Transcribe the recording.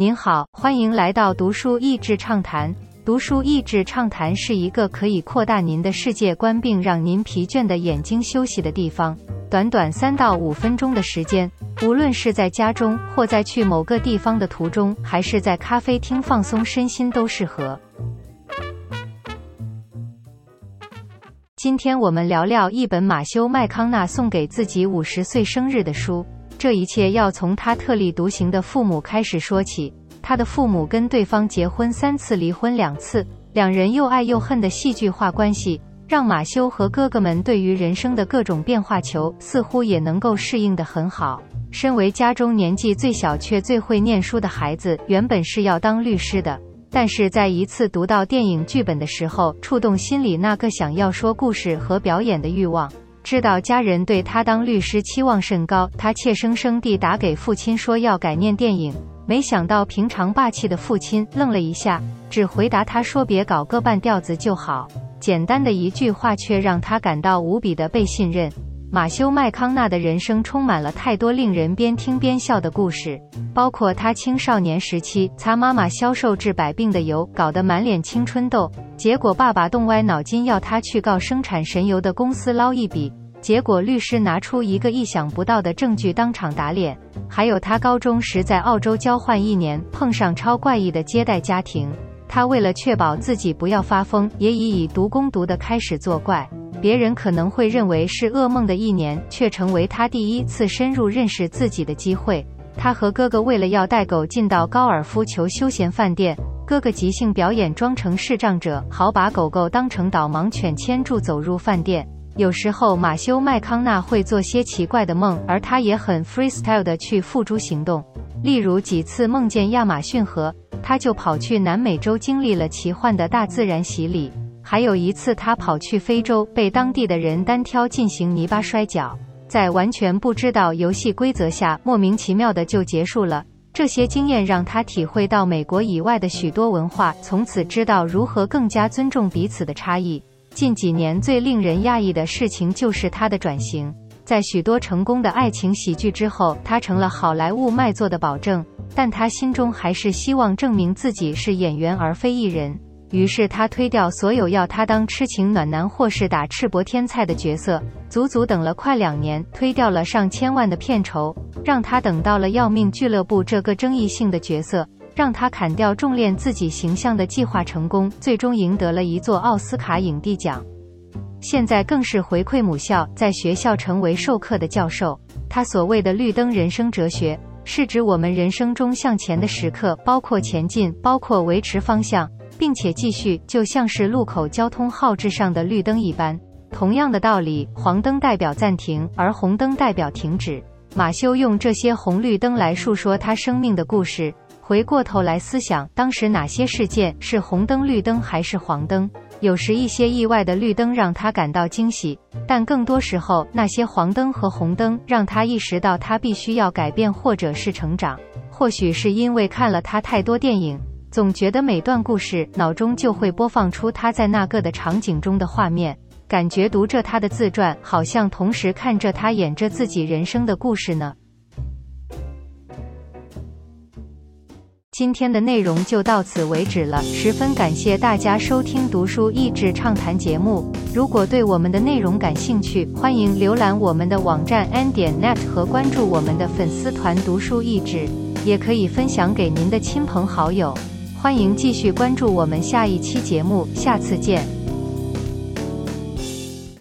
您好，欢迎来到读书益智畅谈。读书益智畅谈是一个可以扩大您的世界观并让您疲倦的眼睛休息的地方。短短三到五分钟的时间，无论是在家中或在去某个地方的途中，还是在咖啡厅放松身心都适合。今天我们聊聊一本马修麦康纳送给自己五十岁生日的书。这一切要从他特立独行的父母开始说起。他的父母跟对方结婚三次，离婚两次，两人又爱又恨的戏剧化关系，让马修和哥哥们对于人生的各种变化球似乎也能够适应得很好。身为家中年纪最小却最会念书的孩子，原本是要当律师的，但是在一次读到电影剧本的时候，触动心里那个想要说故事和表演的欲望。知道家人对他当律师期望甚高，他怯生生地打给父亲说要改念电影。没想到平常霸气的父亲愣了一下，只回答他说：“别搞个半吊子就好。”简单的一句话却让他感到无比的被信任。马修麦康纳的人生充满了太多令人边听边笑的故事，包括他青少年时期擦妈妈销售治百病的油，搞得满脸青春痘。结果爸爸动歪脑筋要他去告生产神油的公司捞一笔，结果律师拿出一个意想不到的证据当场打脸。还有他高中时在澳洲交换一年，碰上超怪异的接待家庭，他为了确保自己不要发疯，也以以毒攻毒的开始作怪。别人可能会认为是噩梦的一年，却成为他第一次深入认识自己的机会。他和哥哥为了要带狗进到高尔夫球休闲饭店。哥哥即兴表演，装成视障者，好把狗狗当成导盲犬牵住走入饭店。有时候马修麦康纳会做些奇怪的梦，而他也很 freestyle 的去付诸行动。例如几次梦见亚马逊河，他就跑去南美洲经历了奇幻的大自然洗礼。还有一次他跑去非洲，被当地的人单挑进行泥巴摔跤，在完全不知道游戏规则下，莫名其妙的就结束了。这些经验让他体会到美国以外的许多文化，从此知道如何更加尊重彼此的差异。近几年最令人讶异的事情就是他的转型，在许多成功的爱情喜剧之后，他成了好莱坞卖座的保证，但他心中还是希望证明自己是演员而非艺人。于是他推掉所有要他当痴情暖男或是打赤膊天菜的角色，足足等了快两年，推掉了上千万的片酬，让他等到了《要命俱乐部》这个争议性的角色，让他砍掉重练自己形象的计划成功，最终赢得了一座奥斯卡影帝奖。现在更是回馈母校，在学校成为授课的教授。他所谓的绿灯人生哲学，是指我们人生中向前的时刻，包括前进，包括维持方向。并且继续，就像是路口交通号志上的绿灯一般。同样的道理，黄灯代表暂停，而红灯代表停止。马修用这些红绿灯来述说他生命的故事。回过头来思想，当时哪些事件是红灯、绿灯还是黄灯？有时一些意外的绿灯让他感到惊喜，但更多时候，那些黄灯和红灯让他意识到他必须要改变或者是成长。或许是因为看了他太多电影。总觉得每段故事脑中就会播放出他在那个的场景中的画面，感觉读着他的自传，好像同时看着他演着自己人生的故事呢。今天的内容就到此为止了，十分感谢大家收听读书益智畅谈节目。如果对我们的内容感兴趣，欢迎浏览我们的网站 n 点 net 和关注我们的粉丝团读书益智，也可以分享给您的亲朋好友。欢迎继续关注我们下一期节目，下次见。